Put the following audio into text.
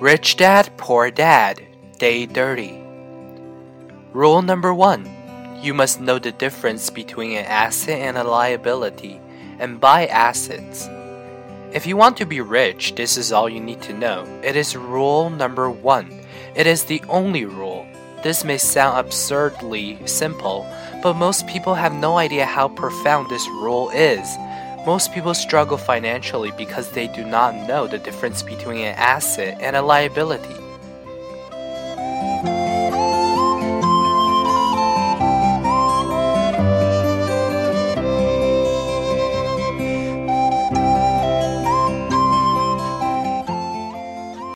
Rich Dad, Poor Dad, Day 30. Rule number one you must know the difference between an asset and a liability and buy assets. If you want to be rich, this is all you need to know. It is rule number one. It is the only rule. This may sound absurdly simple, but most people have no idea how profound this rule is. Most people struggle financially because they do not know the difference between an asset and a liability.